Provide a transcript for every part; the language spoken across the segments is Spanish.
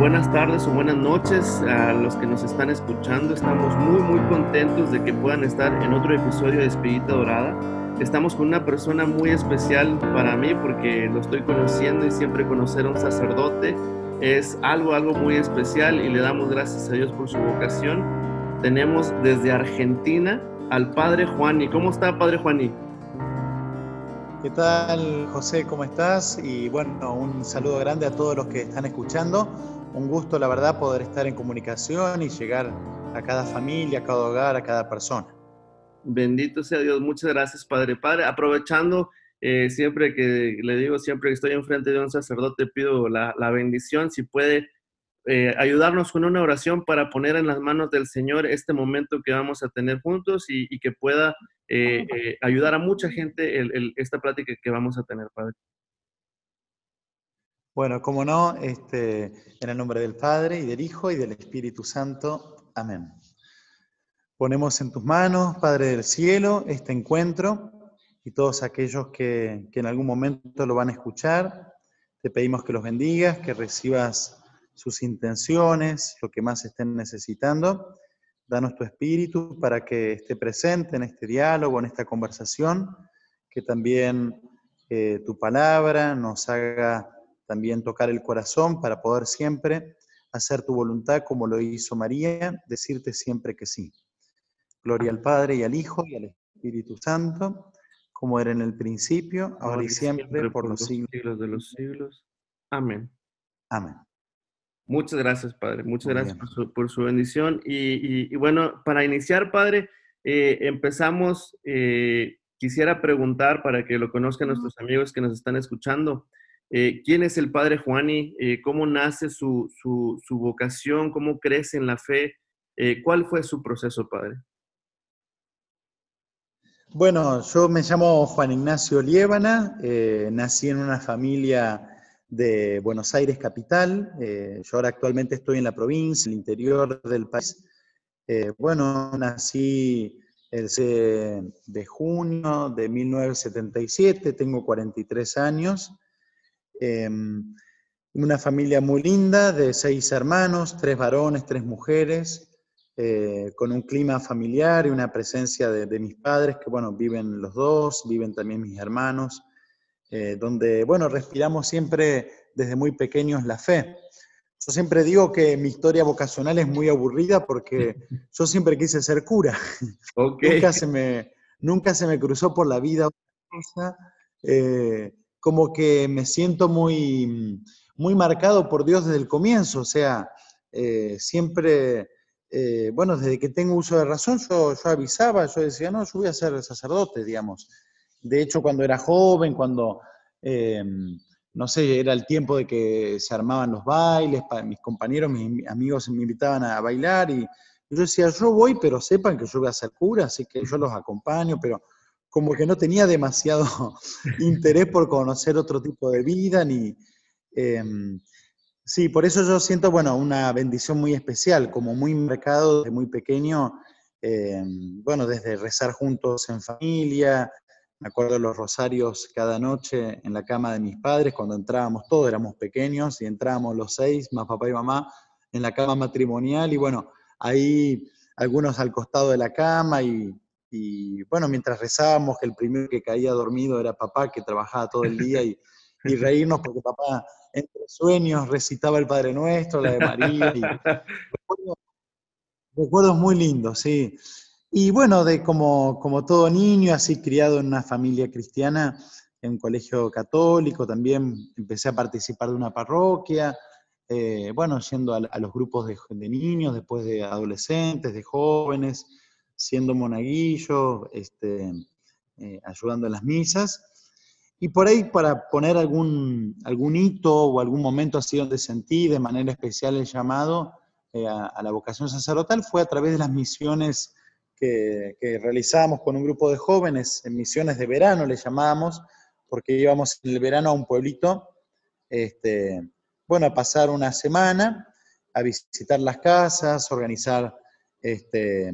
buenas tardes o buenas noches a los que nos están escuchando. Estamos muy, muy contentos de que puedan estar en otro episodio de Espirita Dorada. Estamos con una persona muy especial para mí porque lo estoy conociendo y siempre conocer a un sacerdote es algo, algo muy especial y le damos gracias a Dios por su vocación. Tenemos desde Argentina al Padre Juani. ¿Cómo está, Padre Juani? ¿Qué tal, José? ¿Cómo estás? Y bueno, un saludo grande a todos los que están escuchando. Un gusto, la verdad, poder estar en comunicación y llegar a cada familia, a cada hogar, a cada persona. Bendito sea Dios. Muchas gracias, Padre. Padre, aprovechando, eh, siempre que le digo, siempre que estoy enfrente de un sacerdote, pido la, bendición, si puede eh, ayudarnos con una oración para poner en las manos del Señor este momento que vamos a tener juntos y que pueda eh, eh, ayudar a mucha gente esta plática que vamos a tener, Padre. Bueno, como no, este, en el nombre del Padre y del Hijo y del Espíritu Santo. Amén. Ponemos en tus manos, Padre del Cielo, este encuentro y todos aquellos que, que en algún momento lo van a escuchar. Te pedimos que los bendigas, que recibas sus intenciones, lo que más estén necesitando Danos tu espíritu para que esté presente en este diálogo, en esta conversación, que también eh, tu palabra nos haga también tocar el corazón para poder siempre hacer tu voluntad como lo hizo María, decirte siempre que sí. Gloria al Padre y al Hijo y al Espíritu Santo, como era en el principio, ahora, y siempre, por, los siglos de los siglos. Amén. Amén. Muchas gracias, Padre. Muchas gracias por su, bendición. Y, bueno, para iniciar, Padre, eh, empezamos, eh, quisiera preguntar para que lo conozcan nuestros amigos que nos están escuchando, eh, ¿quién es el Padre Juani? ¿Cómo nace su, su, vocación? ¿Cómo crece en la fe? ¿Cuál fue su proceso, Padre? Bueno, yo me llamo Juan Ignacio Liébana, nací en una familia de Buenos Aires capital. Eh, yo ahora actualmente estoy en la provincia, en el interior del país. Eh, bueno, nací el 6 de junio de 1977, tengo 43 años. Em, una familia muy linda de seis hermanos, tres varones, tres mujeres, eh, con un clima familiar y una presencia de, de, mis padres, que bueno, viven los dos, viven también mis hermanos. Eh, donde, bueno, respiramos siempre desde muy pequeños la fe. Yo siempre digo que mi historia vocacional es muy aburrida porque yo siempre quise ser cura. nunca, se me, nunca se me cruzó por la vida cosa. Eh, como que me siento muy, muy marcado por Dios desde el comienzo, o sea, eh, siempre, bueno, desde que tengo uso de razón, yo, yo avisaba, yo decía, no, yo voy a ser sacerdote, digamos. De hecho, cuando era joven, cuando, eh, no sé, era el tiempo de que se armaban los bailes, mis compañeros, mis amigos me invitaban a bailar y yo decía, yo voy, pero sepan que yo voy a ser cura, así que yo los acompaño, pero como que no tenía demasiado interés por conocer otro tipo de vida, ni... Em, sí, por eso yo siento, bueno, una bendición muy especial, como muy marcado desde muy pequeño, em, bueno, desde rezar juntos en familia, me acuerdo los rosarios cada noche en la cama de mis padres, cuando entrábamos todos, éramos pequeños, y entrábamos los seis, más papá y mamá, en la cama matrimonial, y bueno, ahí algunos al costado de la cama, y, bueno, mientras rezábamos, que el primero que caía dormido era papá, que trabajaba todo el día, y, reírnos porque papá, entre sueños, recitaba el Padre Nuestro, la de María, y recuerdos muy lindos, sí. Y bueno, de como, como todo niño, así criado en una familia cristiana, en un colegio católico, también empecé a participar de una parroquia, eh, bueno, yendo a, los grupos de, niños, después de adolescentes, de jóvenes, siendo monaguillo, este, eh, ayudando en las misas. Y por ahí, para poner algún, algún hito o algún momento así donde sentí de manera especial el llamado eh, a, la vocación sacerdotal, fue a través de las misiones que, realizábamos con un grupo de jóvenes en misiones de verano, le llamábamos, porque íbamos en el verano a un pueblito, este, bueno, a pasar una semana, a visitar las casas, organizar este,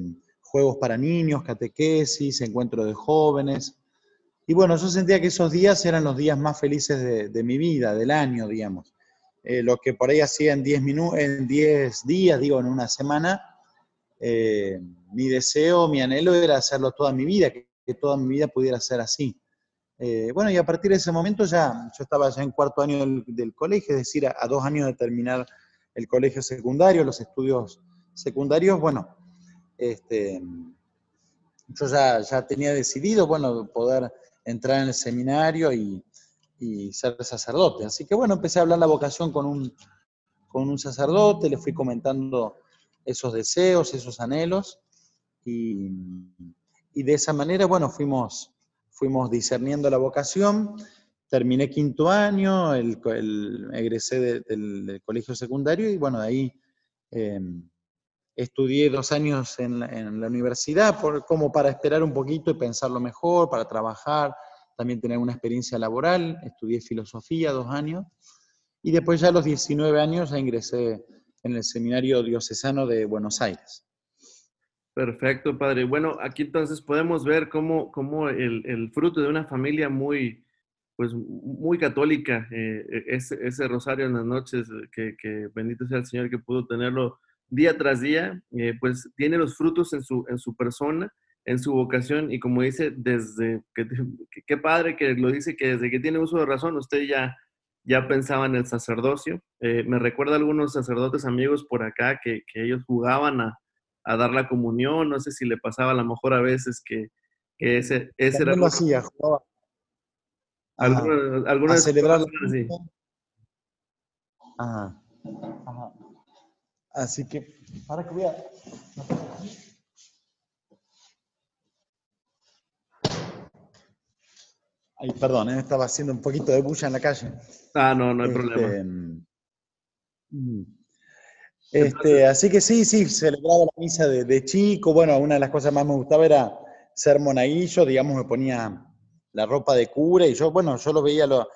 juegos para niños, catequesis, encuentros de jóvenes. Y bueno, yo sentía que esos días eran los días más felices de, mi vida, del año, digamos. eh, lo que por ahí hacía en 10 en 10 días, digo, en una semana, eh, mi deseo, mi anhelo era hacerlo toda mi vida, que, toda mi vida pudiera ser así. Eh, bueno, y a partir de ese momento ya, yo estaba ya en cuarto año del, colegio, es decir, a, dos años de terminar el colegio secundario, los estudios secundarios, bueno, este, yo ya, tenía decidido, bueno, poder entrar en el seminario y, ser sacerdote. Así que bueno, empecé a hablar la vocación con un, con un sacerdote, le fui comentando esos deseos, esos anhelos, y, y de esa manera, bueno, fuimos, fuimos discerniendo la vocación. Terminé quinto año, egresé del, colegio secundario y bueno, de ahí em, estudié dos años en la, en la universidad por, como para esperar un poquito y pensarlo mejor, para trabajar, también tener una experiencia laboral, estudié filosofía dos años, y después ya a los 19 años ya ingresé en el Seminario Diocesano de Buenos Aires. Perfecto, padre. Bueno, aquí entonces podemos ver cómo, cómo el, el, fruto de una familia muy, pues, muy católica, eh, ese, ese, rosario en las noches, que, que, bendito sea el Señor que pudo tenerlo día tras día, eh, pues tiene los frutos en su, en su persona en su vocación y como dice, desde que, qué padre que lo dice, que desde que tiene uso de razón, usted ya, ya pensaba en el sacerdocio. Eh, me recuerda a algunos sacerdotes amigos por acá que, que ellos jugaban a, a, dar la comunión, no sé si le pasaba a lo mejor a veces que, que ese, ese era... Lo hacía, jugaba. Algunas, algunas celebrar así. Ajá. Ajá. Así que, para que vea. Ay, perdón, ¿eh? estaba haciendo un poquito de bulla en la calle. Ah, no, no hay problema. Este, mm, este, así que sí, sí, celebraba la misa de, chico. Bueno, una de las cosas más me gustaba era ser monaguillo, digamos, me ponía la ropa de cura y yo, bueno, yo lo veía. Lo...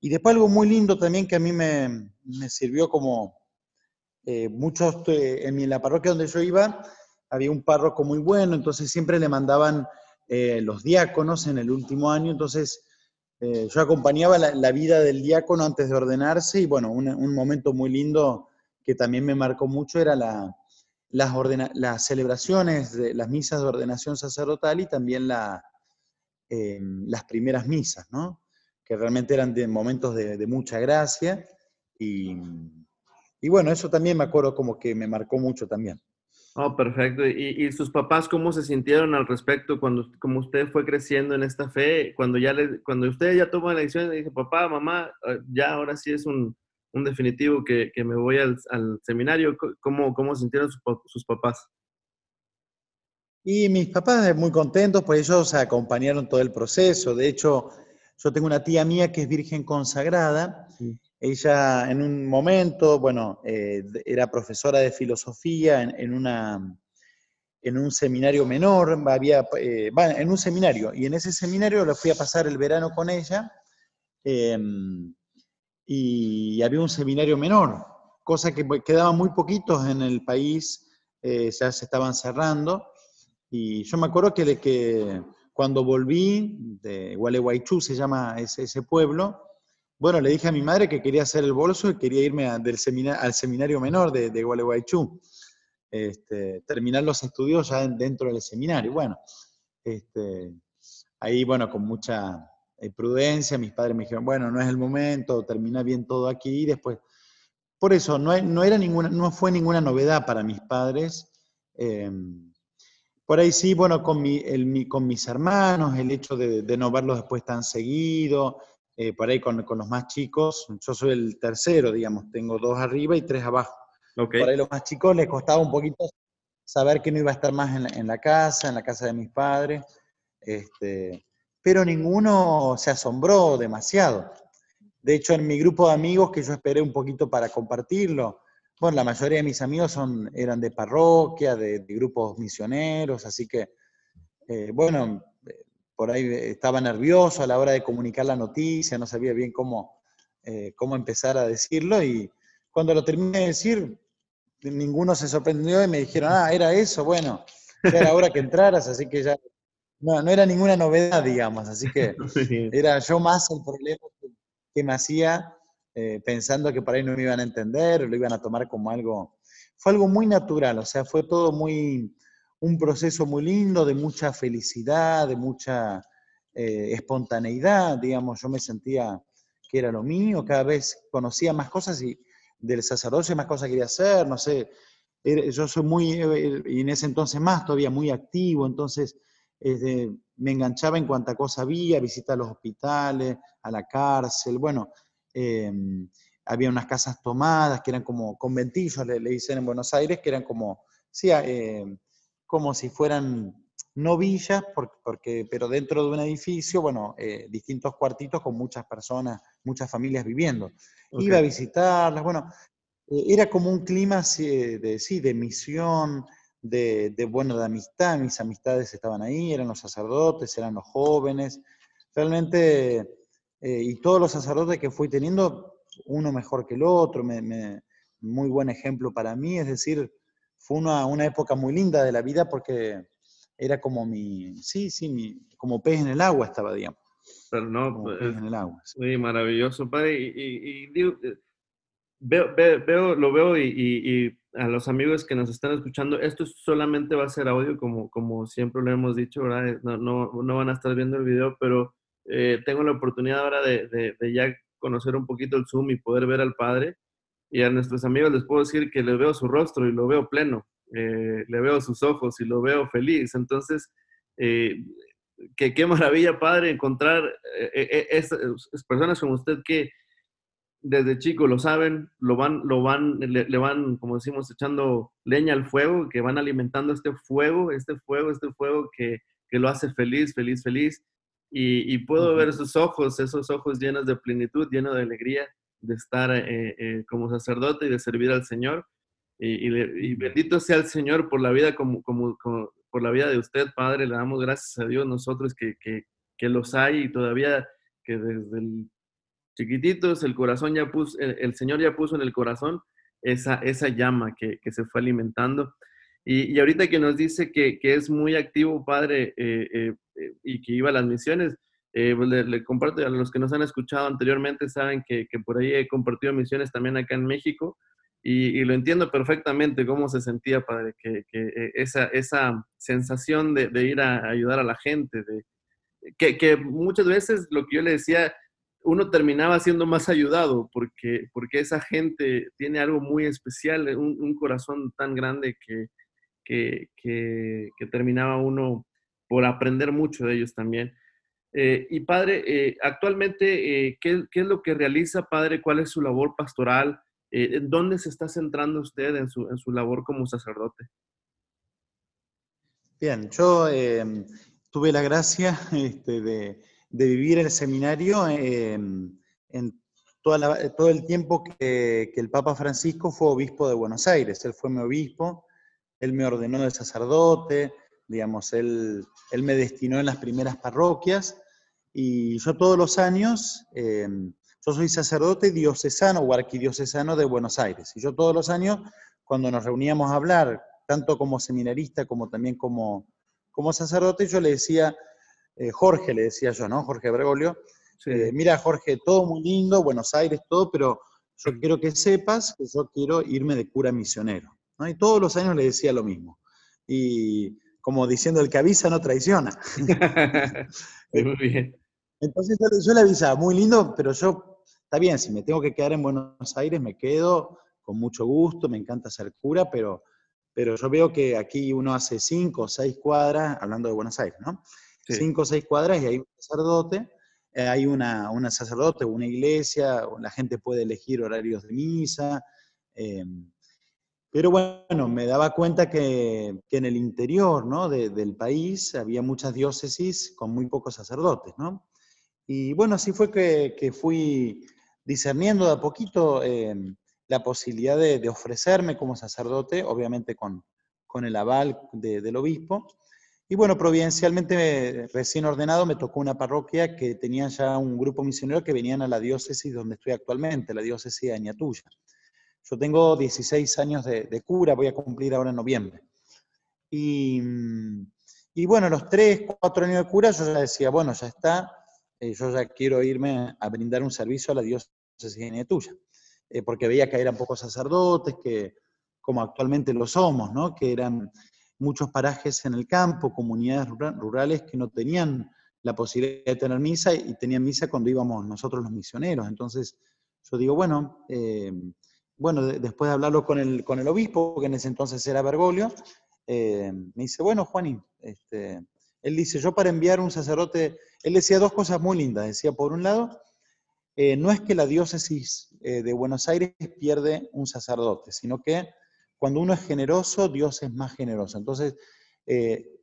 Y después algo muy lindo también que a mí me, sirvió como eh, muchos, eh, en la parroquia donde yo iba, había un párroco muy bueno, entonces siempre le mandaban eh, los diáconos en el último año, entonces yo acompañaba la, vida del diácono antes de ordenarse y bueno, un, momento muy lindo que también me marcó mucho era la, las, celebraciones, de, las misas de ordenación sacerdotal y también em, las primeras misas, ¿no? que realmente eran de momentos de, mucha gracia y, y bueno, eso también me acuerdo como que me marcó mucho también. Oh, perfecto. ¿Y, sus papás cómo se sintieron al respecto cuando como usted fue creciendo en esta fe? Cuando ya le, cuando usted ya tomó la decisión y dijo, papá, mamá, eh, ya ahora sí es un, un definitivo que, que, me voy al, al seminario, ¿cómo, cómo sintieron sus, papás? Y mis papás muy contentos, pues ellos acompañaron todo el proceso. De hecho, yo tengo una tía mía que es virgen consagrada. Ella en un momento, bueno, eh, era profesora de filosofía en, una, en un seminario menor, había, eh, en un seminario, y en ese seminario lo fui a pasar el verano con ella, em, y había un seminario menor, cosa que quedaban muy poquitos en el país, eh, ya se estaban cerrando, y yo me acuerdo que, que cuando volví de Gualeguaychú, se llama ese pueblo, bueno, le dije a mi madre que quería hacer el bolso y quería irme del al seminario menor de, de Gualeguaychú. Este, terminar los estudios ya dentro del seminario. Bueno, este, ahí, bueno, con mucha eh, prudencia, mis padres me dijeron, bueno, no es el momento, termina bien todo aquí y después. Por eso, no, no, era ninguna, no fue ninguna novedad para mis padres. Em, por ahí sí, bueno, con, mi, el, con mis hermanos, el hecho de, de no verlos después tan seguido, eh, por ahí con, los más chicos, yo soy el tercero, digamos, tengo dos arriba y tres abajo. Por ahí los más chicos les costaba un poquito saber que no iba a estar más en la, casa, en la casa de mis padres, este, pero ninguno se asombró demasiado. De hecho, en mi grupo de amigos, que yo esperé un poquito para compartirlo, bueno, la mayoría de mis amigos son, eran de parroquia, de, grupos misioneros, así que, eh, bueno, por ahí estaba nervioso a la hora de comunicar la noticia, no sabía bien cómo, eh, cómo empezar a decirlo y cuando lo terminé de decir, ninguno se sorprendió y me dijeron, ah, era eso, bueno, ya era hora que entraras, así que ya no, no era ninguna novedad, digamos, así que era yo más el problema que, me hacía eh, pensando que por ahí no me iban a entender lo iban a tomar como algo... Fue algo muy natural, o sea, fue todo muy, un proceso muy lindo, de mucha felicidad, de mucha eh, espontaneidad, digamos, yo me sentía que era lo mío, cada vez conocía más cosas y del sacerdocio más cosas quería hacer, no sé, yo soy muy, eh, y en ese entonces más, todavía muy activo, entonces me enganchaba en cuanta cosa había, visitar los hospitales, a la cárcel, bueno, em, había unas casas tomadas que eran como conventillos, le, le, dicen en Buenos Aires, que eran como, sí, em, como si fueran no villas, porque, pero dentro de un edificio, bueno, eh, distintos cuartitos con muchas personas, muchas familias viviendo. Iba a visitarlas, bueno, eh, era como un clima de, sí, de misión, de, bueno, de amistad, mis amistades estaban ahí, eran los sacerdotes, eran los jóvenes, realmente, eh, y todos los sacerdotes que fui teniendo, uno mejor que el otro, muy buen ejemplo para mí, es decir, fue una, una, época muy linda de la vida porque era como mi, sí, sí, mi, como pez en el agua estaba, digamos. Pero no, como pez en el agua. Sí, maravilloso, padre, y, y, eh, veo, veo, lo veo y, a los amigos que nos están escuchando, esto solamente va a ser audio, como, como siempre lo hemos dicho, ¿verdad? Eh, no, no, no van a estar viendo el video, pero eh, tengo la oportunidad ahora de, de, ya conocer un poquito el Zoom y poder ver al Padre. Y a nuestros amigos les puedo decir que les veo su rostro y lo veo pleno, eh, le veo sus ojos y lo veo feliz. Entonces, que, qué maravilla, Padre, encontrar esas personas como usted que desde chico lo saben, lo van, lo van, le, van, como decimos, echando leña al fuego, que van alimentando este fuego, este fuego, este fuego que, que lo hace feliz, feliz, feliz. Y, puedo ver sus ojos, esos ojos llenos de plenitud, llenos de alegría de estar eh, eh, como sacerdote y de servir al Señor. Y, y, bendito sea el Señor por la vida como, por la vida de usted, Padre. Le damos gracias a Dios nosotros que, que, que los hay y todavía que desde el chiquititos, el corazón ya puso, el, Señor ya puso en el corazón esa, esa llama que, se fue alimentando. Y, ahorita que nos dice que, es muy activo, Padre, eh, y que iba a las misiones, pues le, comparto a los que nos han escuchado anteriormente, saben que, por ahí he compartido misiones también acá en México, y, lo entiendo perfectamente cómo se sentía, Padre, que, esa, esa sensación de, ir a ayudar a la gente, de, que, que muchas veces lo que yo le decía, uno terminaba siendo más ayudado porque, porque esa gente tiene algo muy especial, un, corazón tan grande que, que, terminaba uno por aprender mucho de ellos también. Eh, y padre, eh, actualmente, eh, ¿qué, es lo que realiza, padre? ¿Cuál es su labor pastoral? ¿En dónde se está centrando usted en su, en su labor como sacerdote? Bien, yo tuve la gracia este, de, de vivir el seminario en, todo el tiempo que, el Papa Francisco fue obispo de Buenos Aires. Él fue mi obispo, él me ordenó de sacerdote, digamos, él, él me destinó en las primeras parroquias y yo todos los años, em, yo soy sacerdote diocesano o arquidiocesano de Buenos Aires y yo todos los años, cuando nos reuníamos a hablar, tanto como seminarista como también como, como sacerdote, yo le decía, eh, Jorge, le decía yo, ¿no? Jorge Bregolio. Eh, mira, Jorge, todo muy lindo, Buenos Aires, todo, pero yo quiero que sepas que yo quiero irme de cura misionero. Y todos los años le decía lo mismo. Y como diciendo, el que avisa no traiciona. muy bien. Entonces yo, le avisaba, muy lindo, pero yo, está bien, si me tengo que quedar en Buenos Aires, me quedo con mucho gusto, me encanta ser cura, pero, pero yo veo que aquí uno hace cinco o seis cuadras, hablando de Buenos Aires, ¿no? cinco o seis cuadras y hay un sacerdote, eh, hay una, una sacerdote, una iglesia, la gente puede elegir horarios de misa. Em, pero bueno, me daba cuenta que, en el interior ¿no? del país había muchas diócesis con muy pocos sacerdotes. ¿no? Y bueno, así fue que, fui discerniendo de a poquito em, la posibilidad de, ofrecerme como sacerdote, obviamente con, con el aval del obispo. Y bueno, providencialmente, recién ordenado, me tocó una parroquia que tenía ya un grupo misionero que venían a la diócesis donde estoy actualmente, la diócesis de Añatuya. Yo tengo 16 años de, cura, voy a cumplir ahora en noviembre. Y, y, bueno, los 3, 4 años de cura yo ya decía, bueno, ya está, yo ya quiero irme a brindar un servicio a la diócesis diócesis tuya, eh, porque veía que eran pocos sacerdotes, que como actualmente lo somos, ¿no? que eran muchos parajes en el campo, comunidades rurales que no tenían la posibilidad de tener misa y tenían misa cuando íbamos nosotros los misioneros. Entonces yo digo, bueno, eh, bueno después de hablarlo con el, con el obispo, que en ese entonces era Bergoglio, eh, me dice, bueno, Juanín, este, él dice, yo para enviar un sacerdote, él decía dos cosas muy lindas. Decía, por un lado, eh, no es que la diócesis de Buenos Aires pierde un sacerdote, sino que cuando uno es generoso, Dios es más generoso. Entonces,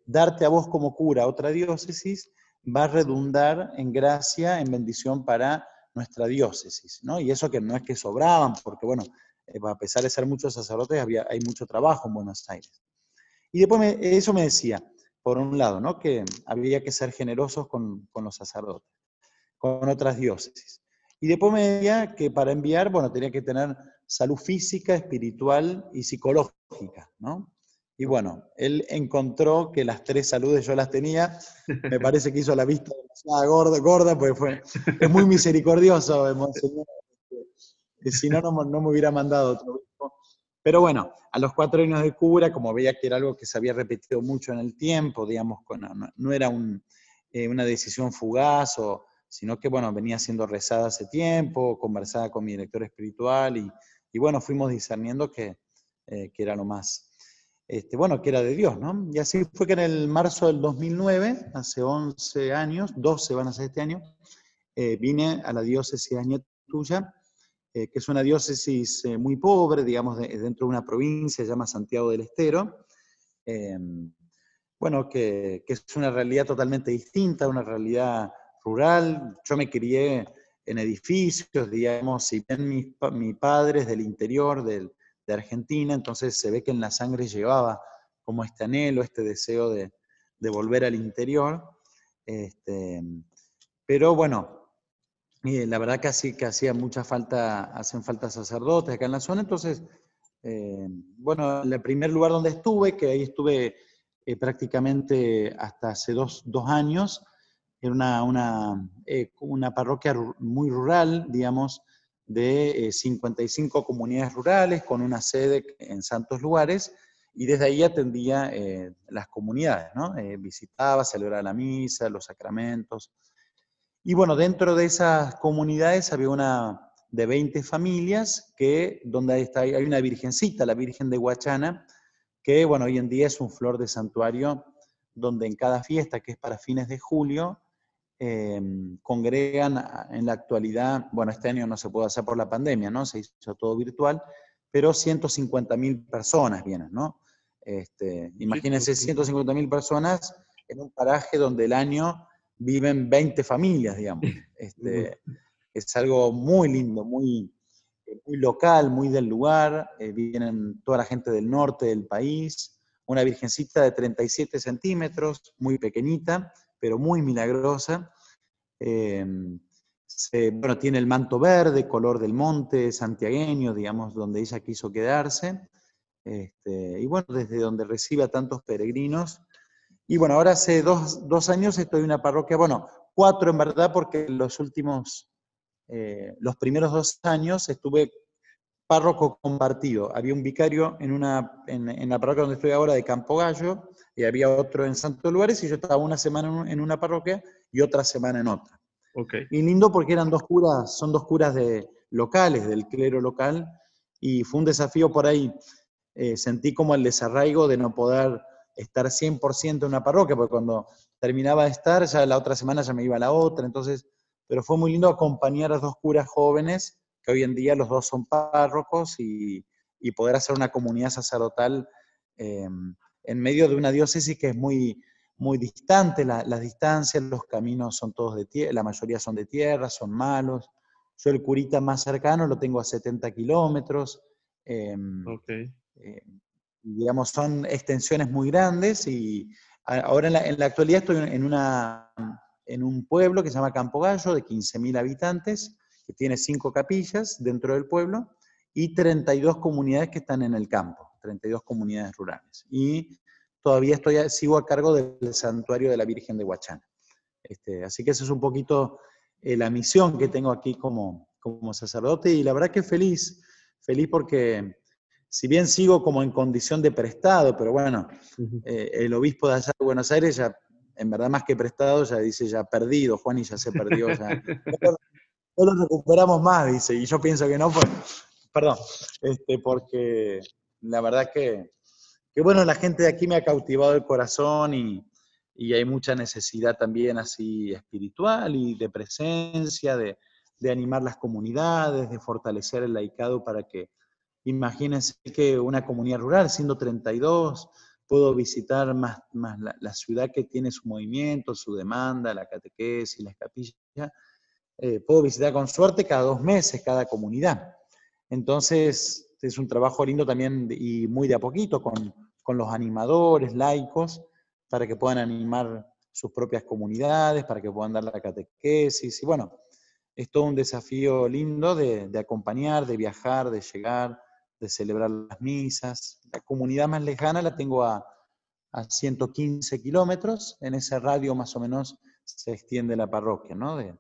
darte a vos como cura otra diócesis va a redundar en gracia, en bendición para nuestra diócesis, ¿no? Y eso que no es que sobraban, porque bueno, eh, a pesar de ser muchos sacerdotes, había, hay mucho trabajo en Buenos Aires. Y después eso me decía, por un lado, ¿no? Que había que ser generosos con, con los sacerdotes, con otras diócesis. Y después me decía que para enviar, bueno, tenía que tener salud física, espiritual y psicológica, ¿no? Y bueno, él encontró que las tres saludes yo las tenía. Me parece que hizo la vista demasiado gorda, gorda porque fue, es muy misericordioso, Monseñor. Este, si no, no, me hubiera mandado otro Pero bueno, a los cuatro años de cura, como veía que era algo que se había repetido mucho en el tiempo, digamos, no, era eh, una decisión fugaz, sino que bueno, venía siendo rezada hace tiempo, conversada con mi director espiritual y, bueno, fuimos discerniendo que, eh, que era lo más, este, bueno, que era de Dios, ¿no? Y así fue que en el marzo del 2009, hace 11 años, 12 van a ser este año, eh, vine a la diócesis Añetuya, eh, que es una diócesis eh, muy pobre, digamos, dentro de una provincia, se llama Santiago del Estero, em, bueno, que, es una realidad totalmente distinta, una realidad rural. Yo me crié en edificios, digamos, si bien mis, mi padre es del interior de Argentina, entonces se ve que en la sangre llevaba como este anhelo, este deseo de, volver al interior. Este, pero bueno, la verdad que, que hacía mucha falta, hacen falta sacerdotes acá en la zona, entonces, eh, bueno, el primer lugar donde estuve, que ahí estuve eh, prácticamente hasta hace dos, años, era una, una, eh, una parroquia muy rural, digamos, de 55 eh, comunidades rurales con una sede en santos lugares y desde ahí atendía eh, las comunidades, ¿no? Eh, visitaba, celebraba la misa, los sacramentos. Y bueno, dentro de esas comunidades había una de 20 familias que, donde está, hay una virgencita, la Virgen de Huachana, que bueno, hoy en día es un flor de santuario donde en cada fiesta, que es para fines de julio, Em, congregan en la actualidad, bueno, este año no se puede hacer por la pandemia, ¿no? Se hizo todo virtual, pero 150 mil personas vienen, ¿no? Este, imagínense 150 mil personas en un paraje donde el año viven 20 familias, digamos. Este, es algo muy lindo, muy, muy local, muy del lugar. Eh, vienen toda la gente del norte del país. Una virgencita de 37 centímetros, muy pequeñita, pero muy milagrosa. Em, bueno, tiene el manto verde, color del monte, santiagueño, digamos, donde ella quiso quedarse. Este, y bueno, desde donde recibe a tantos peregrinos. Y bueno, ahora hace dos, años estoy en una parroquia, bueno, cuatro en verdad, porque los últimos, eh, los primeros dos años estuve párroco compartido. Había un vicario en, una, en, la parroquia donde estoy ahora de Campo Gallo, y había otro en Santos Lugares, y yo estaba una semana en una parroquia y otra semana en otra. Okay. Y lindo porque eran dos curas, son dos curas de, locales, del clero local, y fue un desafío por ahí. Eh, sentí como el desarraigo de no poder estar 100% en una parroquia, porque cuando terminaba de estar, ya la otra semana ya me iba a la otra, entonces, pero fue muy lindo acompañar a dos curas jóvenes que hoy en día los dos son párrocos y, poder hacer una comunidad sacerdotal em, en medio de una diócesis que es muy, muy distante, las distancias, los caminos son todos de tierra, la mayoría son de tierra, son malos. Yo el curita más cercano lo tengo a 70 kilómetros. Em, eh, digamos, son extensiones muy grandes y ahora en la, en la, actualidad estoy en, una, en un pueblo que se llama Campo Gallo, de 15.000 habitantes, que tiene cinco capillas dentro del pueblo y 32 comunidades que están en el campo, 32 comunidades rurales. Y todavía estoy, sigo a cargo del santuario de la Virgen de Huachana. Este, así que esa es un poquito eh, la misión que tengo aquí como, como sacerdote y la verdad que feliz, feliz porque si bien sigo como en condición de prestado, pero bueno, eh, el obispo de allá de Buenos Aires ya, en verdad más que prestado, ya dice ya perdido, Juan y ya se perdió, ya. no lo recuperamos más, dice, y yo pienso que no, pues, perdón, este, porque la verdad que, que, bueno, la gente de aquí me ha cautivado el corazón y, y hay mucha necesidad también así espiritual y de presencia, de, de animar las comunidades, de fortalecer el laicado para que, imagínense que una comunidad rural, siendo 32, puedo visitar más, más la, ciudad que tiene su movimiento, su demanda, la catequesis, la capillas, eh, puedo visitar con suerte cada dos meses cada comunidad. Entonces, es un trabajo lindo también y muy de a poquito con, con los animadores, laicos, para que puedan animar sus propias comunidades, para que puedan dar la catequesis. Y bueno, es todo un desafío lindo de acompañar, de viajar, de llegar, de celebrar las misas. La comunidad más lejana la tengo a, a 115 kilómetros. En ese radio más o menos se extiende la parroquia, ¿no? De,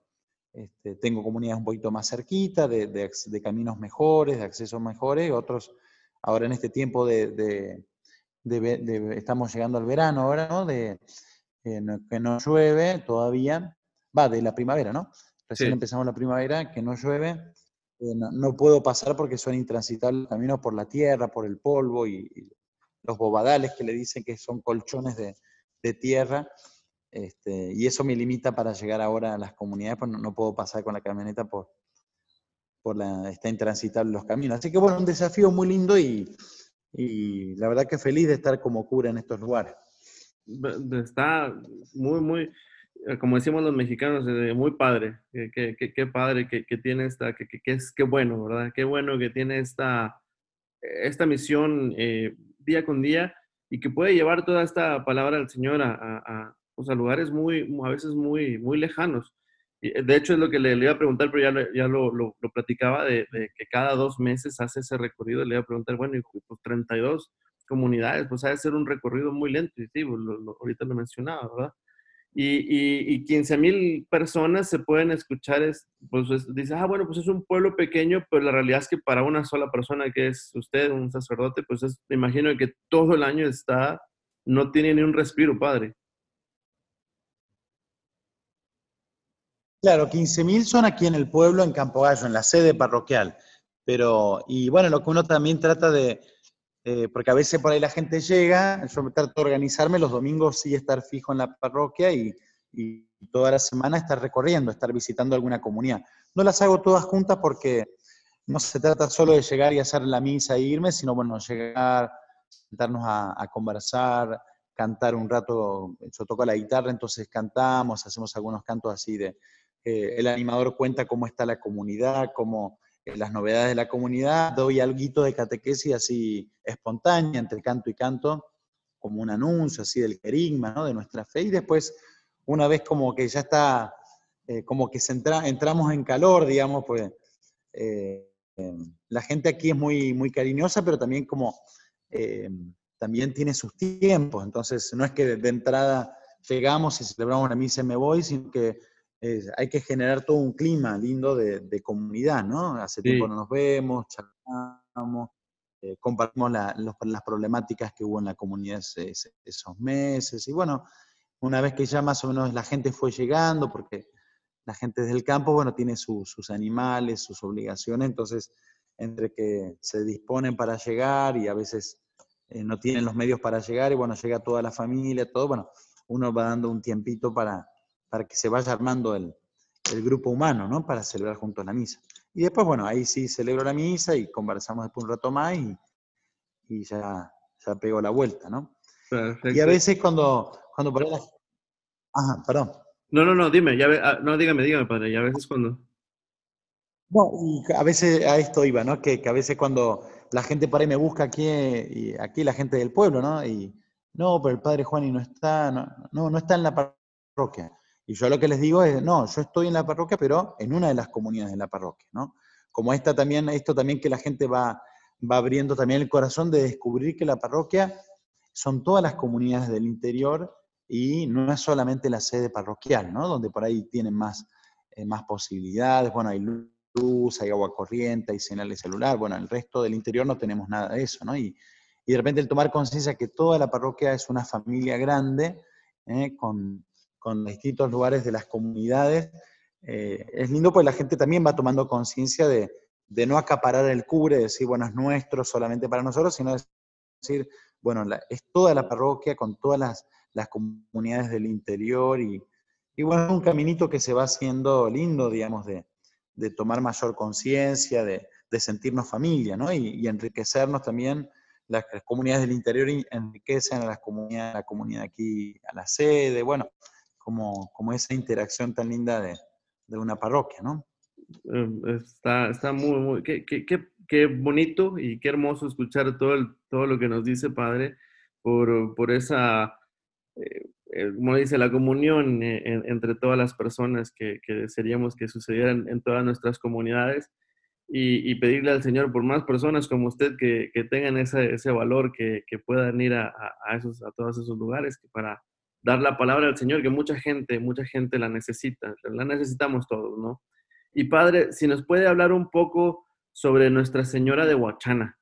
este, tengo comunidades un poquito más cerquita, de, de, caminos mejores, de accesos mejores, otros, ahora en este tiempo de, estamos llegando al verano ahora, ¿no? De, eh, que no llueve todavía, va, de la primavera, ¿no? Recién empezamos la primavera, que no llueve, eh, no, puedo pasar porque son intransitables caminos por la tierra, por el polvo y, los bobadales que le dicen que son colchones de, tierra. Este, y eso me limita para llegar ahora a las comunidades, pues no, puedo pasar con la camioneta por, por la, está intransitable los caminos. Así que bueno, un desafío muy lindo y, y la verdad que feliz de estar como cura en estos lugares. Está muy, muy, como decimos los mexicanos, eh, muy padre, qué, qué, padre que, que, tiene esta, que, que, es, qué bueno, ¿verdad? Qué bueno que tiene esta, esta misión eh, día con día y que puede llevar toda esta palabra del Señor a, a, pues, a lugares muy, a veces muy, muy lejanos. De hecho, es lo que le, iba a preguntar, pero ya, lo, ya lo, lo, platicaba, de, que cada dos meses hace ese recorrido. Le iba a preguntar, bueno, y pues 32 comunidades, pues ha de ser un recorrido muy lento. Y sí, pues, ahorita lo mencionaba, ¿verdad? Y, y, 15 mil personas se pueden escuchar, es, pues dice, ah, bueno, pues es un pueblo pequeño, pero la realidad es que para una sola persona que es usted, un sacerdote, pues es, me imagino que todo el año está, no tiene ni un respiro, padre. Claro, 15 mil son aquí en el pueblo, en Campo Gallo, en la sede parroquial. Pero, y bueno, lo que uno también trata de, eh, porque a veces por ahí la gente llega, yo trato de organizarme los domingos sí estar fijo en la parroquia y, toda la semana estar recorriendo, estar visitando alguna comunidad. No las hago todas juntas porque no se trata solo de llegar y hacer la misa e irme, sino bueno, llegar, sentarnos a, conversar, cantar un rato, yo toco la guitarra, entonces cantamos, hacemos algunos cantos así de, eh, el animador cuenta cómo está la comunidad, cómo las novedades de la comunidad, doy algo de catequesis así espontánea entre canto y canto, como un anuncio así del querigma, ¿no? de nuestra fe, y después, una vez como que ya está, eh, como que se entramos en calor, digamos, pues eh, em, la gente aquí es muy, muy cariñosa, pero también como, em, también tiene sus tiempos, entonces no es que de entrada llegamos y celebramos la misa y me voy, sino que hay que generar todo un clima lindo de, comunidad, ¿no? Hace tiempo no nos vemos, charlamos, eh, compartimos las problemáticas que hubo en la comunidad esos meses. Y bueno, una vez que ya más o menos la gente fue llegando, porque la gente del campo, bueno, tiene sus animales, sus obligaciones, entonces entre que se disponen para llegar y a veces eh, no tienen los medios para llegar y bueno, llega toda la familia, todo, bueno, uno va dando un tiempito para, para que se vaya armando el, grupo humano, ¿no? Para celebrar juntos la misa. Y después, bueno, ahí sí celebro la misa y conversamos después un rato más y, y ya, ya pego la vuelta, ¿no? Y a veces cuando, cuando por ahí Ajá, perdón. No, no, no, dime, ya ah, no, dígame, dígame, padre, y a veces cuando... No, y a veces a esto iba, ¿no? Que, a veces cuando la gente por ahí me busca aquí, y aquí la gente del pueblo, ¿no? Y no, pero el padre Juan y no está, no, no, no está en la parroquia. Y yo lo que les digo es, no, yo estoy en la parroquia, pero en una de las comunidades de la parroquia, ¿no? Como esta también, esto también que la gente va, va abriendo también el corazón de descubrir que la parroquia son todas las comunidades del interior y no es solamente la sede parroquial, ¿no? Donde por ahí tienen más, eh, más posibilidades, bueno, hay luz, hay agua corriente, hay señal de celular. Bueno, el resto del interior no tenemos nada de eso, ¿no? Y, y de repente el tomar conciencia que toda la parroquia es una familia grande, ¿eh? con, con, distintos lugares de las comunidades, eh, es lindo pues la gente también va tomando conciencia de, de, no acaparar el cubre, de decir, bueno, es nuestro solamente para nosotros, sino decir, bueno, es toda la parroquia con todas las, las comunidades del interior y, y, bueno, un caminito que se va haciendo lindo, digamos, de, de tomar mayor conciencia, de, de, sentirnos familia, ¿no? Y, enriquecernos también las, comunidades del interior enriquecen a las comunidades, la comunidad aquí, a la sede, bueno, como, como esa interacción tan linda de, de una parroquia, ¿no? Em, está, está muy, muy, qué, qué, qué, bonito y qué hermoso escuchar todo, el, todo lo que nos dice Padre por, por esa, eh, eh, como dice, la comunión eh, entre todas las personas que, que desearíamos que sucedieran en todas nuestras comunidades y, pedirle al Señor por más personas como usted que, que tengan ese, ese valor, que, que, puedan ir a, a, esos, a todos esos lugares que para dar la palabra al Señor, que mucha gente, mucha gente la necesita, la necesitamos todos, ¿no? Y Padre, si nos puede hablar un poco sobre Nuestra Señora de Huachana,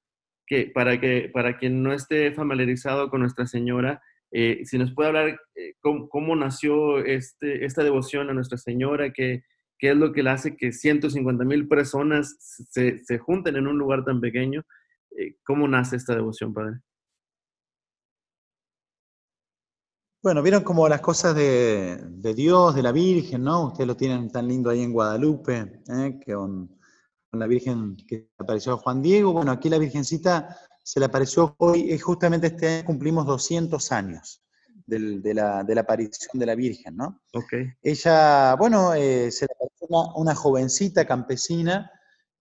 que para, que, para quien no esté familiarizado con Nuestra Señora, eh, si nos puede hablar eh, cómo, cómo, nació este, esta devoción a Nuestra Señora, que qué es lo que le hace que 150 mil personas se, se, junten en un lugar tan pequeño. Eh, ¿Cómo nace esta devoción, Padre? Bueno, vieron como las cosas de, de, Dios, de la Virgen, ¿no? Ustedes lo tienen tan lindo ahí en Guadalupe, ¿eh? que con, con, la Virgen que apareció a Juan Diego. Bueno, aquí la Virgencita se le apareció hoy, y justamente este año cumplimos 200 años del, de, la, de, la, aparición de la Virgen, ¿no? Okay. Ella, bueno, eh, se le apareció una, una, jovencita campesina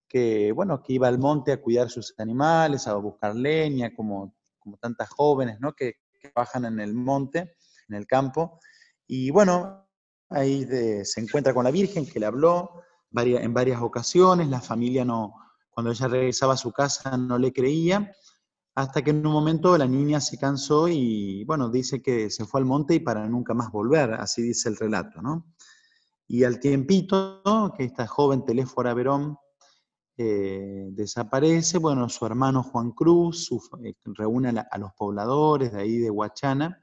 que, bueno, que iba al monte a cuidar sus animales, a buscar leña, como, como tantas jóvenes, ¿no? Que, que bajan en el monte, en el campo. Y bueno, ahí se encuentra con la Virgen que le habló en varias ocasiones, la familia no, cuando ella regresaba a su casa no le creía, hasta que en un momento la niña se cansó y, bueno, dice que se fue al monte y para nunca más volver, así dice el relato, ¿no? Y al tiempito, que esta joven Teléfora Verón eh, desaparece, bueno, su hermano Juan Cruz eh, reúne a, a, los pobladores de ahí de Huachana,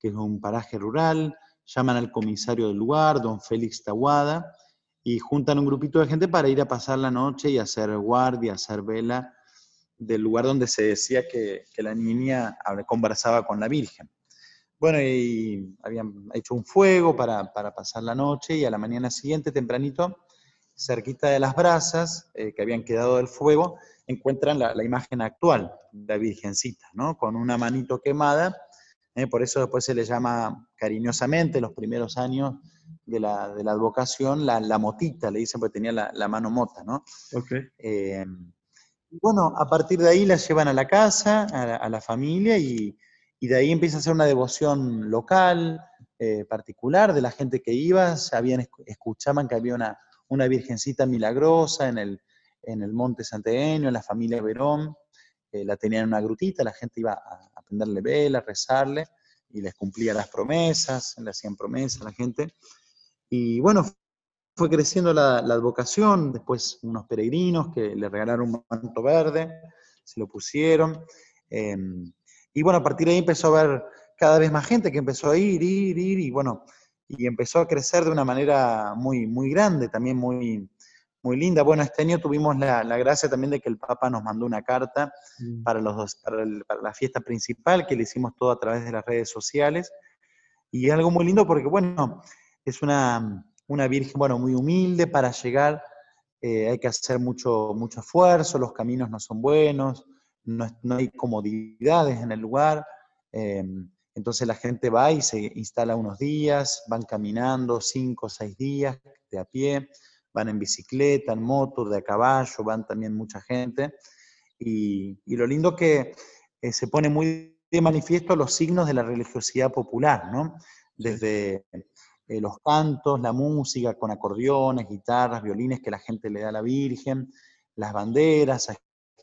que es un paraje rural, llaman al comisario del lugar, don Félix Tahuada, y juntan un grupito de gente para ir a pasar la noche y hacer guardia, hacer vela, del lugar donde se decía que, que, la niña conversaba con la Virgen. Bueno, y habían hecho un fuego para, para, pasar la noche y a la mañana siguiente, tempranito, cerquita de las brasas eh, que habían quedado del fuego, encuentran la, imagen actual de la Virgencita, ¿no? Con una manito quemada, eh, por eso después se le llama cariñosamente, los primeros años de la, de la advocación, la, la, motita, le dicen porque tenía la, la mano mota, ¿no? Okay. Eh, bueno, a partir de ahí la llevan a la casa, a la, a familia, y, y, de ahí empieza a ser una devoción local, eh, particular, de la gente que iba, sabían, escuchaban que había una, una virgencita milagrosa en el, en el monte santeño, en la familia Verón, la tenían en una grutita, la gente iba a prenderle vela, a rezarle, y les cumplía las promesas, le hacían promesas a la gente. Y bueno, fue creciendo la, la, advocación, después unos peregrinos que le regalaron un manto verde, se lo pusieron. Eh, y bueno, a partir de ahí empezó a haber cada vez más gente que empezó a ir, ir, ir, y bueno, y empezó a crecer de una manera muy, muy grande, también muy, muy linda. Bueno, este año tuvimos la, la gracia también de que el Papa nos mandó una carta mm. para, los dos, para, el, para la fiesta principal, que le hicimos todo a través de las redes sociales. Y es algo muy lindo porque, bueno, es una, una virgen, bueno, muy humilde para llegar, eh, hay que hacer mucho, mucho esfuerzo, los caminos no son buenos, no, no hay comodidades en el lugar, eh, entonces la gente va y se instala unos días, van caminando cinco o seis días de a pie, van en bicicleta, en moto, de a caballo, van también mucha gente, y, y lo lindo que eh, se pone muy de manifiesto los signos de la religiosidad popular, ¿no? Desde eh, los cantos, la música con acordeones, guitarras, violines que la gente le da a la Virgen, las banderas,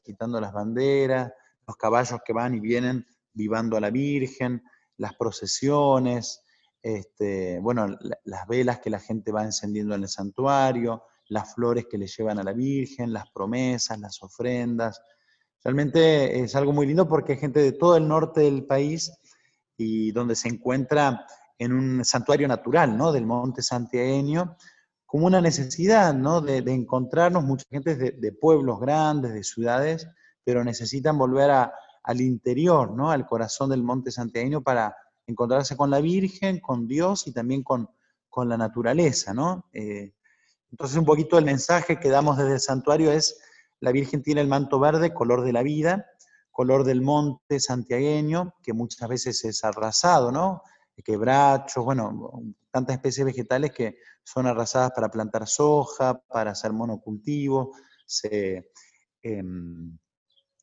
quitando las banderas, los caballos que van y vienen vivando a la Virgen, las procesiones, este, bueno, la, las velas que la gente va encendiendo en el santuario, las flores que le llevan a la Virgen, las promesas, las ofrendas. Realmente es algo muy lindo porque hay gente de todo el norte del país y donde se encuentra en un santuario natural, ¿no? Del monte santiagueño, como una necesidad, ¿no? De, encontrarnos, mucha gente de, de, pueblos grandes, de ciudades, pero necesitan volver al interior, ¿no? Al corazón del monte santiagueño para encontrarse con la Virgen, con Dios y también con, con la naturaleza, ¿no? Eh, entonces un poquito el mensaje que damos desde el santuario es, la Virgen tiene el manto verde, color de la vida, color del monte santiagueño, que muchas veces es arrasado, ¿no? Quebrachos, bueno, tantas especies vegetales que son arrasadas para plantar soja, para hacer monocultivo, se, em,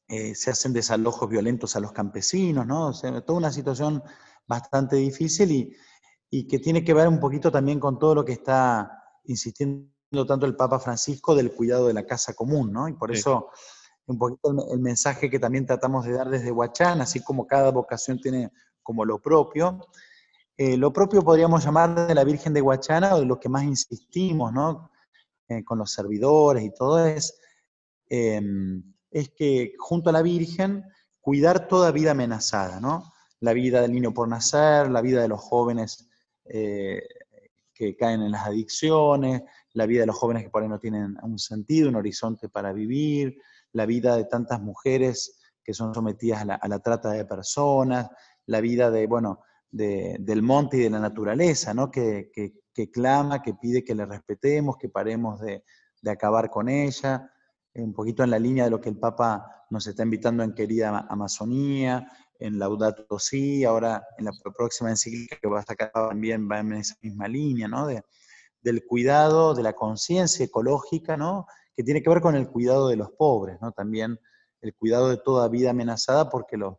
eh, se hacen desalojos violentos a los campesinos, ¿no? Toda una situación bastante difícil y, y que tiene que ver un poquito también con todo lo que está insistiendo tanto el Papa Francisco del cuidado de la casa común, ¿no? Y por eso un poquito el, mensaje que también tratamos de dar desde Huachán, así como cada vocación tiene como lo propio. Eh, lo propio podríamos llamar de la Virgen de Huachana o de lo que más insistimos, ¿no? Eh, con los servidores y todo es, em, es que junto a la Virgen cuidar toda vida amenazada, ¿no? La vida del niño por nacer, la vida de los jóvenes eh, que caen en las adicciones, la vida de los jóvenes que por ahí no tienen un sentido, un horizonte para vivir, la vida de tantas mujeres que son sometidas a la, trata de personas, la vida de, bueno, del monte y de la naturaleza, ¿no? Que, clama, que pide que le respetemos, que paremos de, acabar con ella, un poquito en la línea de lo que el Papa nos está invitando en Querida Amazonía, en Laudato Si, ahora en la próxima encíclica que va a sacar también va en esa misma línea, ¿no? De, del cuidado, de la conciencia ecológica, ¿no? que tiene que ver con el cuidado de los pobres, ¿no? también el cuidado de toda vida amenazada, porque los,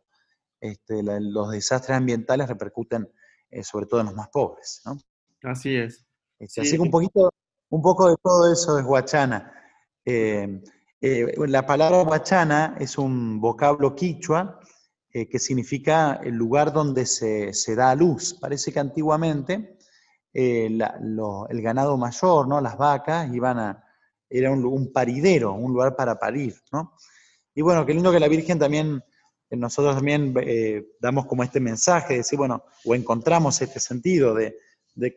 este, los desastres ambientales repercuten eh, sobre todo en los más pobres. ¿no? Así es. Este, así que un, poquito, un poco de todo eso es Huachana. Eh, eh, la palabra Huachana es un vocablo quichua que significa el lugar donde se, se da luz. Parece que antiguamente eh, el ganado mayor, ¿no? las vacas, iban a, era un, paridero, un lugar para parir. ¿no? Y bueno, qué lindo que la Virgen también, eh, nosotros también eh, damos como este mensaje, de decir, bueno, o encontramos este sentido de,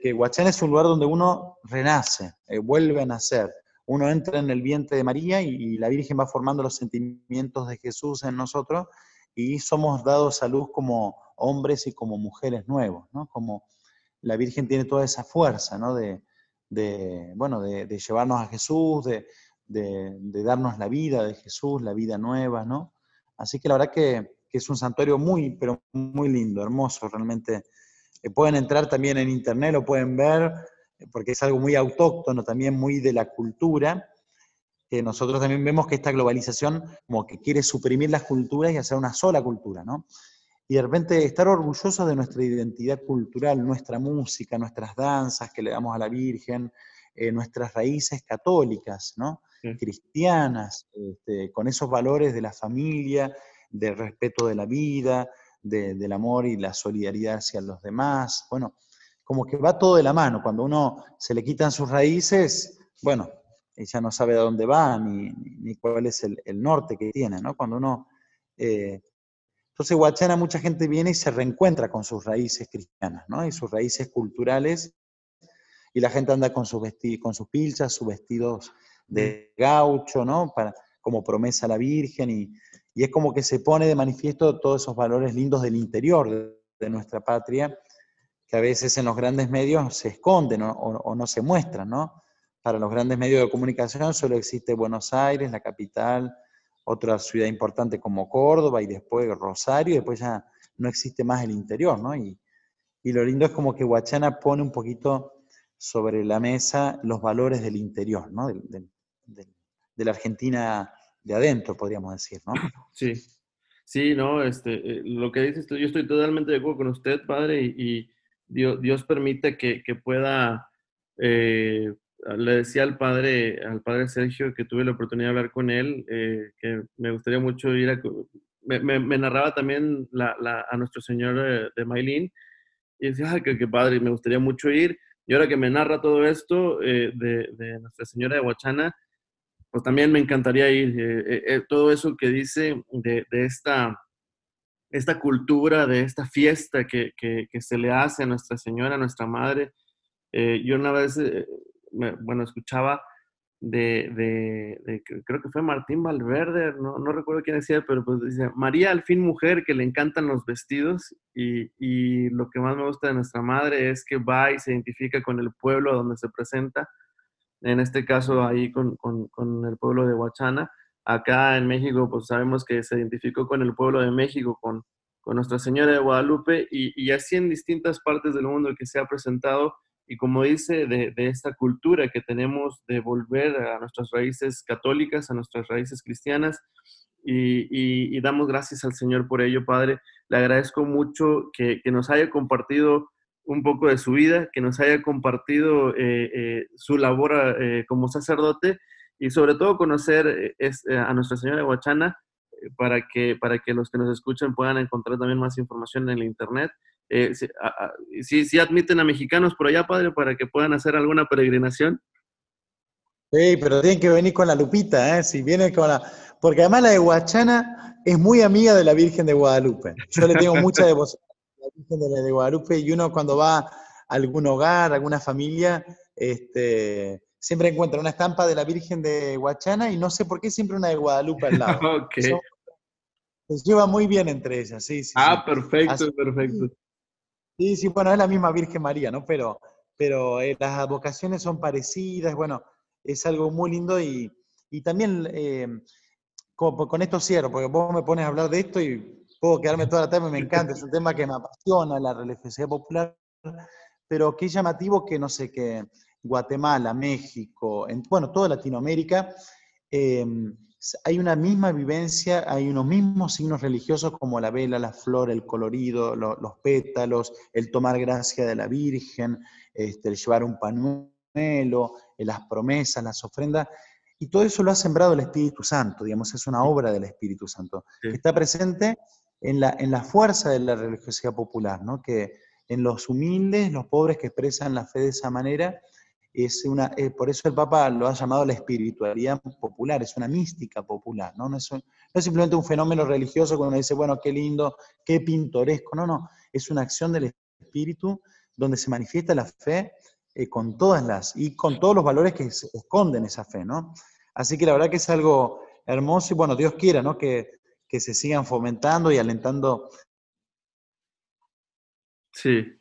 que Huachán es un lugar donde uno renace, vuelve a nacer. Uno entra en el vientre de María y, la Virgen va formando los sentimientos de Jesús en nosotros y somos dados a luz como hombres y como mujeres nuevos, ¿no? Como, la Virgen tiene toda esa fuerza, ¿no? De, bueno, de, llevarnos a Jesús, de, darnos la vida de Jesús, la vida nueva, ¿no? Así que la verdad que, es un santuario muy, pero muy lindo, hermoso, realmente. Eh, pueden entrar también en internet, lo pueden ver, eh, porque es algo muy autóctono, también muy de la cultura. Que nosotros también vemos que esta globalización como que quiere suprimir las culturas y hacer una sola cultura, ¿no? y de repente estar orgullosos de nuestra identidad cultural, nuestra música, nuestras danzas que le damos a la Virgen, eh, nuestras raíces católicas, ¿no? cristianas, este, con esos valores de la familia, del respeto de la vida, del amor y la solidaridad hacia los demás. Bueno, como que va todo de la mano. Cuando uno se le quitan sus raíces, bueno, ella no sabe a dónde va ni, ni cuál es el, norte que tiene, ¿no? Cuando uno eh, entonces, Huachana, mucha gente viene y se reencuentra con sus raíces cristianas, ¿no? Y sus raíces culturales. Y la gente anda con sus, con sus pilchas, sus vestidos de gaucho, ¿no? Para, como promesa a la Virgen. Y, es como que se pone de manifiesto todos esos valores lindos del interior de, nuestra patria, que a veces en los grandes medios se esconden o, o no se muestran, ¿no? Para los grandes medios de comunicación solo existe Buenos Aires, la capital, otra ciudad importante como Córdoba y después Rosario, y después ya no existe más el interior, ¿no? Y, lo lindo es como que Huachana pone un poquito sobre la mesa los valores del interior, ¿no? De, la Argentina de adentro, podríamos decir, ¿no? Sí, sí, no, este, eh, lo que dices tú, yo estoy totalmente de acuerdo con usted, padre, y, Dios, permite que, pueda eh, le decía al padre, al padre Sergio que tuve la oportunidad de hablar con él, eh, que me gustaría mucho ir a... Me, narraba también a nuestro señor de, de Mailín y decía, ay, qué, padre, me gustaría mucho ir. Y ahora que me narra todo esto eh, de, Nuestra Señora de Huachana, pues también me encantaría ir. Eh, todo eso que dice de, esta, esta cultura, de esta fiesta que, que, se le hace a Nuestra Señora, a nuestra Madre. yo una vez, bueno, escuchaba de, creo que fue Martín Valverde, no, no, recuerdo quién decía, pero pues dice, María al fin mujer que le encantan los vestidos y, y, lo que más me gusta de nuestra madre es que va y se identifica con el pueblo donde se presenta, en este caso ahí con, con, con el pueblo de Huachana. Acá en México pues sabemos que se identificó con el pueblo de México, con, con Nuestra Señora de Guadalupe y, y así en distintas partes del mundo que se ha presentado y como dice, de, esta cultura que tenemos de volver a nuestras raíces católicas, a nuestras raíces cristianas, y, damos gracias al Señor por ello, Padre. Le agradezco mucho que, nos haya compartido un poco de su vida, que nos haya compartido eh, eh, su labor eh, como sacerdote y sobre todo conocer a Nuestra Señora Guachana para que, para que los que nos escuchan puedan encontrar también más información en el Internet eh, si, admiten a mexicanos por allá, padre, para que puedan hacer alguna peregrinación. Sí, pero tienen que venir con la lupita, ¿eh? Si vienen con la... Porque además la de Huachana es muy amiga de la Virgen de Guadalupe. Yo le tengo mucha devoción a la Virgen de, Guadalupe y uno cuando va a algún hogar, alguna familia, este, siempre encuentra una estampa de la Virgen de Huachana y no sé por qué siempre una de Guadalupe al lado. se lleva muy bien entre ellas, sí. sí ah, perfecto, perfecto. Sí, sí, bueno, es la misma Virgen María, ¿no? Pero, pero eh, las vocaciones son parecidas, bueno, es algo muy lindo y, también eh, con, esto cierro, porque vos me pones a hablar de esto y puedo quedarme toda la tarde, me encanta, es un tema que me apasiona, la religiosidad popular, pero qué llamativo que, no sé, que Guatemala, México, en, bueno, toda Latinoamérica, eh, hay una misma vivencia, hay unos mismos signos religiosos como la vela, la flor, el colorido, los pétalos, el tomar gracia de la Virgen, este, el llevar un panuelo, eh, las promesas, las ofrendas, y todo eso lo ha sembrado el Espíritu Santo, digamos, es una obra del Espíritu Santo, que está presente en la, en la fuerza de la religiosidad popular, ¿no? que en los humildes, los pobres que expresan la fe de esa manera, es una, eh, por eso el Papa lo ha llamado la espiritualidad popular, es una mística popular, ¿no? No es, simplemente un fenómeno religioso cuando uno dice, bueno, qué lindo, qué pintoresco, no, no, es una acción del espíritu donde se manifiesta la fe eh, con todas las, y con todos los valores que esconden esa fe, ¿no? Así que la verdad que es algo hermoso y bueno, Dios quiera, ¿no? Que, que se sigan fomentando y alentando. Sí,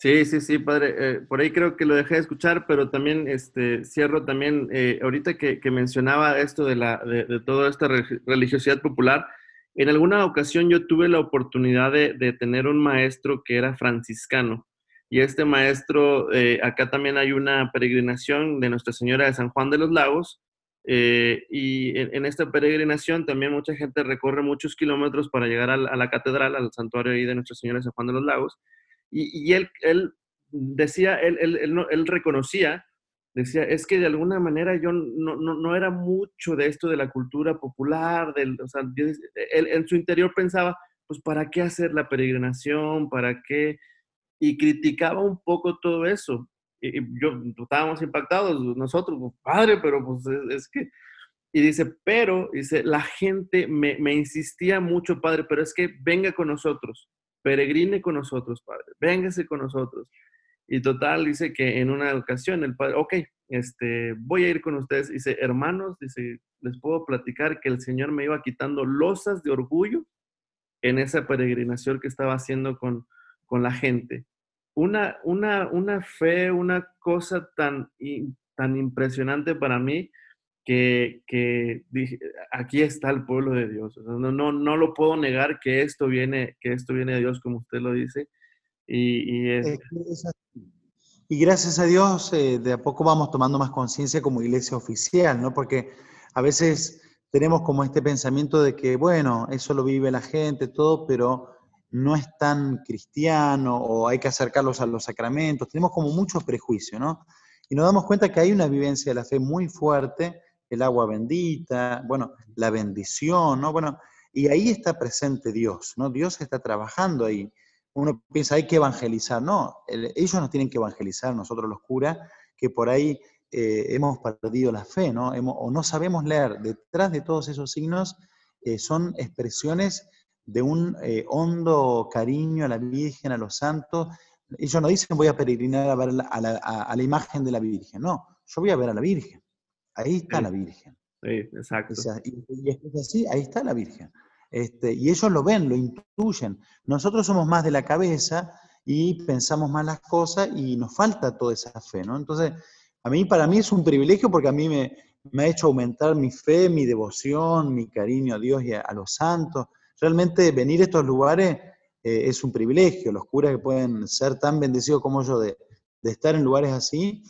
Sí, sí, sí, padre. Eh, por ahí creo que lo dejé de escuchar, pero también este, cierro también, eh, ahorita que, mencionaba esto de, la, de, toda esta religiosidad popular, en alguna ocasión yo tuve la oportunidad de, tener un maestro que era franciscano. Y este maestro, eh, acá también hay una peregrinación de Nuestra Señora de San Juan de los Lagos. y en, esta peregrinación también mucha gente recorre muchos kilómetros para llegar a la, a la catedral, al santuario ahí de Nuestra Señora de San Juan de los Lagos. Y, él, decía, él, reconocía, decía, es que de alguna manera yo no, era mucho de esto de la cultura popular, del, o sea, él en su interior pensaba, pues ¿para qué hacer la peregrinación? ¿Para qué? Y criticaba un poco todo eso. Y, yo estábamos impactados nosotros, pues, padre, pero pues es, que... Y dice, pero, dice, la gente me insistía mucho, padre, pero es que venga con nosotros peregrine con nosotros, Padre, véngase con nosotros. Y total, dice que en una ocasión el Padre, ok, este, voy a ir con ustedes. Dice, hermanos, dice, les puedo platicar que el Señor me iba quitando losas de orgullo en esa peregrinación que estaba haciendo con, con la gente. Una, una, una fe, una cosa tan, tan impresionante para mí que, aquí está el pueblo de Dios. no, no, no lo puedo negar que esto viene, que esto viene de Dios, como usted lo dice. Y, y, gracias a Dios, eh, de a poco vamos tomando más conciencia como iglesia oficial, ¿no? Porque a veces tenemos como este pensamiento de que, bueno, eso lo vive la gente, todo, pero no es tan cristiano o hay que acercarlos a los sacramentos. Tenemos como muchos prejuicios, ¿no? Y nos damos cuenta que hay una vivencia de la fe muy fuerte el agua bendita, bueno, la bendición, ¿no? Bueno, y ahí está presente Dios, ¿no? Dios está trabajando ahí. uno piensa, hay que evangelizar. No, ellos nos tienen que evangelizar, nosotros los curas, que por ahí eh, hemos perdido la fe, ¿no? o no sabemos leer. Detrás de todos esos signos eh, son expresiones de un eh, hondo cariño a la Virgen, a los santos. Ellos no dicen voy a peregrinar a ver a, la, imagen de la Virgen, no, yo voy a ver a la Virgen. Ahí está la Virgen. Sí, exacto. y, y, es así, ahí está la Virgen. Este, y ellos lo ven, lo intuyen. Nosotros somos más de la cabeza y pensamos más las cosas y nos falta toda esa fe, ¿no? Entonces, a mí, para mí es un privilegio porque a mí me, ha hecho aumentar mi fe, mi devoción, mi cariño a Dios y a, los santos. Realmente venir a estos lugares eh, es un privilegio. Los curas que pueden ser tan bendecidos como yo de, estar en lugares así,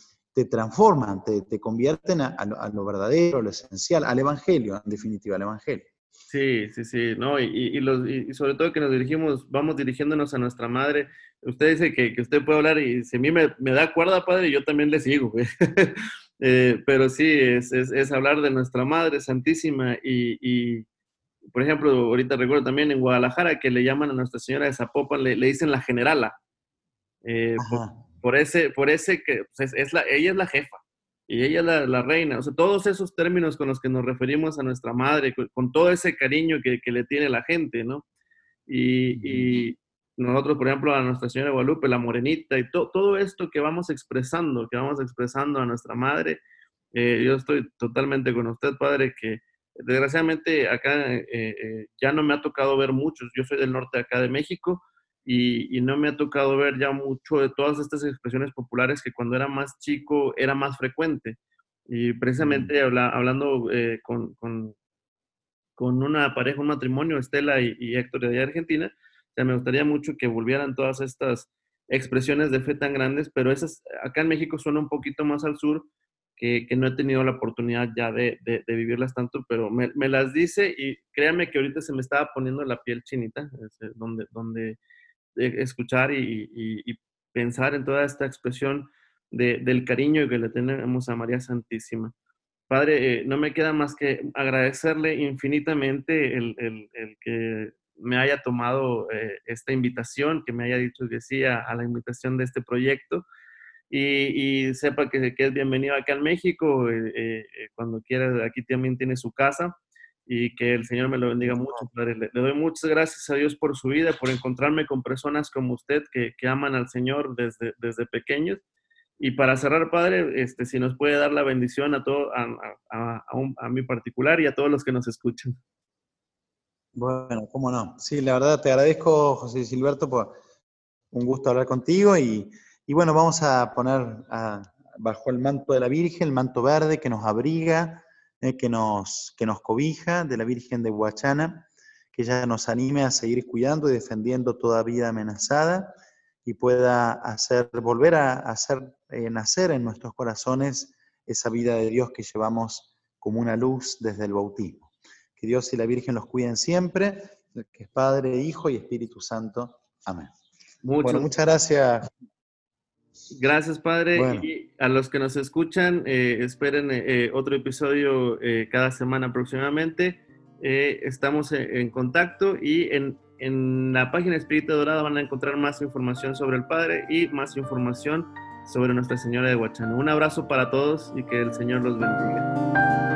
te transforman, te, convierten a, lo verdadero, a lo esencial, al Evangelio, en definitiva, al Evangelio. Sí, sí, sí, no, y, y, sobre todo que nos dirigimos, vamos dirigiéndonos a nuestra madre. Usted dice que, usted puede hablar y si a mí me, da cuerda, padre, yo también le sigo. Eh, pero sí, es, es, hablar de nuestra madre santísima y, por ejemplo, ahorita recuerdo también en Guadalajara que le llaman a Nuestra Señora de Zapopan, le, le dicen la generala. Eh, por, ese, por ese que pues, es, la, ella es la jefa y ella es la, reina. O sea, todos esos términos con los que nos referimos a nuestra madre, con, todo ese cariño que, le tiene la gente, ¿no? Y, nosotros, por ejemplo, a Nuestra Señora Guadalupe, la morenita, y todo esto que vamos expresando, que vamos expresando a nuestra madre, eh, yo estoy totalmente con usted, padre, que desgraciadamente acá eh, eh, ya no me ha tocado ver muchos. Yo soy del norte acá de México y, no me ha tocado ver ya mucho de todas estas expresiones populares que cuando era más chico era más frecuente. Y precisamente hablando eh, con, con, con, una pareja, un matrimonio, Estela y, Héctor de Argentina, o me gustaría mucho que volvieran todas estas expresiones de fe tan grandes, pero esas acá en México suena un poquito más al sur, que, que no he tenido la oportunidad ya de, de, vivirlas tanto, pero me, me, las dice y créanme que ahorita se me estaba poniendo la piel chinita, donde, donde escuchar y, pensar en toda esta expresión del cariño que le tenemos a María Santísima. Padre, eh, no me queda más que agradecerle infinitamente el, que me haya tomado eh, esta invitación, que me haya dicho que sí a, la invitación de este proyecto y, sepa que, que, es bienvenido acá en México. Eh, cuando quiera, aquí también tiene su casa y que el Señor me lo bendiga mucho, Padre. Le, doy muchas gracias a Dios por su vida, por encontrarme con personas como usted que, que aman al Señor desde, desde pequeños. Y para cerrar, Padre, este, si nos puede dar la bendición a, todo, a, a, a, mí particular y a todos los que nos escuchan. Bueno, cómo no. Sí, la verdad te agradezco, José Silberto, por un gusto hablar contigo y, y bueno, vamos a poner bajo el manto de la Virgen, el manto verde que nos abriga, eh, que, nos, que nos cobija, de la Virgen de Huachana, que ella nos anime a seguir cuidando y defendiendo toda vida amenazada y pueda hacer, volver a hacer eh, nacer en nuestros corazones esa vida de Dios que llevamos como una luz desde el bautismo. Que Dios y la Virgen los cuiden siempre, que es Padre, Hijo y Espíritu Santo. Amén. Bueno, muchas gracias. Gracias, Padre. Y a los que nos escuchan, eh, esperen eh, eh, otro episodio cada semana aproximadamente. estamos en, contacto y en, en, la página Espíritu Dorada van a encontrar más información sobre el Padre y más información sobre Nuestra Señora de Huachano. Un abrazo para todos y que el Señor los bendiga.